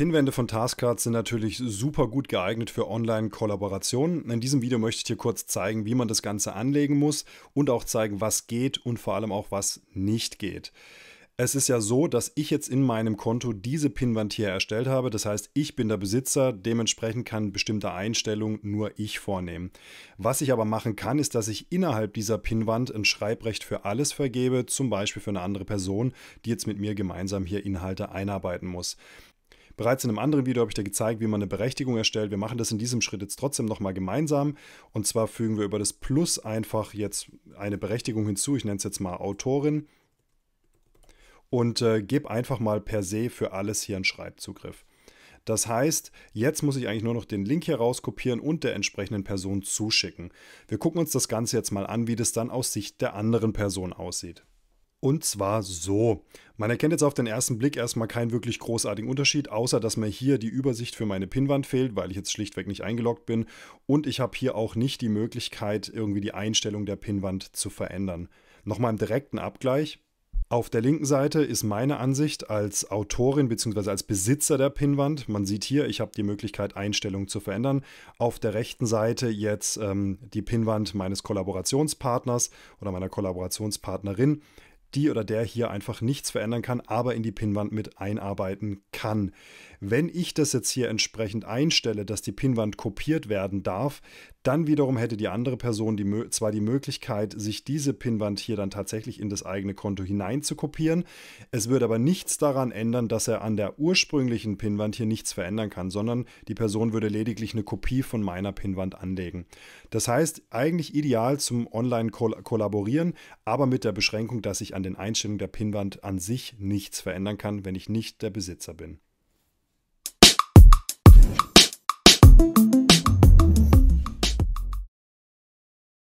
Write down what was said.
Pinwände von Taskcards sind natürlich super gut geeignet für Online-Kollaborationen. In diesem Video möchte ich dir kurz zeigen, wie man das Ganze anlegen muss und auch zeigen, was geht und vor allem auch, was nicht geht. Es ist ja so, dass ich jetzt in meinem Konto diese Pinwand hier erstellt habe. Das heißt, ich bin der Besitzer, dementsprechend kann bestimmte Einstellungen nur ich vornehmen. Was ich aber machen kann, ist, dass ich innerhalb dieser Pinwand ein Schreibrecht für alles vergebe, zum Beispiel für eine andere Person, die jetzt mit mir gemeinsam hier Inhalte einarbeiten muss. Bereits in einem anderen Video habe ich dir gezeigt, wie man eine Berechtigung erstellt. Wir machen das in diesem Schritt jetzt trotzdem nochmal gemeinsam. Und zwar fügen wir über das Plus einfach jetzt eine Berechtigung hinzu. Ich nenne es jetzt mal Autorin. Und äh, gebe einfach mal per se für alles hier einen Schreibzugriff. Das heißt, jetzt muss ich eigentlich nur noch den Link hier rauskopieren und der entsprechenden Person zuschicken. Wir gucken uns das Ganze jetzt mal an, wie das dann aus Sicht der anderen Person aussieht. Und zwar so. Man erkennt jetzt auf den ersten Blick erstmal keinen wirklich großartigen Unterschied, außer dass mir hier die Übersicht für meine Pinwand fehlt, weil ich jetzt schlichtweg nicht eingeloggt bin. Und ich habe hier auch nicht die Möglichkeit, irgendwie die Einstellung der Pinwand zu verändern. Nochmal im direkten Abgleich. Auf der linken Seite ist meine Ansicht als Autorin bzw. als Besitzer der Pinwand. Man sieht hier, ich habe die Möglichkeit, Einstellungen zu verändern. Auf der rechten Seite jetzt ähm, die Pinwand meines Kollaborationspartners oder meiner Kollaborationspartnerin die oder der hier einfach nichts verändern kann, aber in die Pinnwand mit einarbeiten kann. Wenn ich das jetzt hier entsprechend einstelle, dass die Pinnwand kopiert werden darf, dann wiederum hätte die andere Person die, zwar die Möglichkeit, sich diese Pinnwand hier dann tatsächlich in das eigene Konto hinein zu kopieren. Es würde aber nichts daran ändern, dass er an der ursprünglichen Pinnwand hier nichts verändern kann, sondern die Person würde lediglich eine Kopie von meiner Pinnwand anlegen. Das heißt, eigentlich ideal zum Online-Kollaborieren, aber mit der Beschränkung, dass ich an den Einstellungen der Pinnwand an sich nichts verändern kann, wenn ich nicht der Besitzer bin.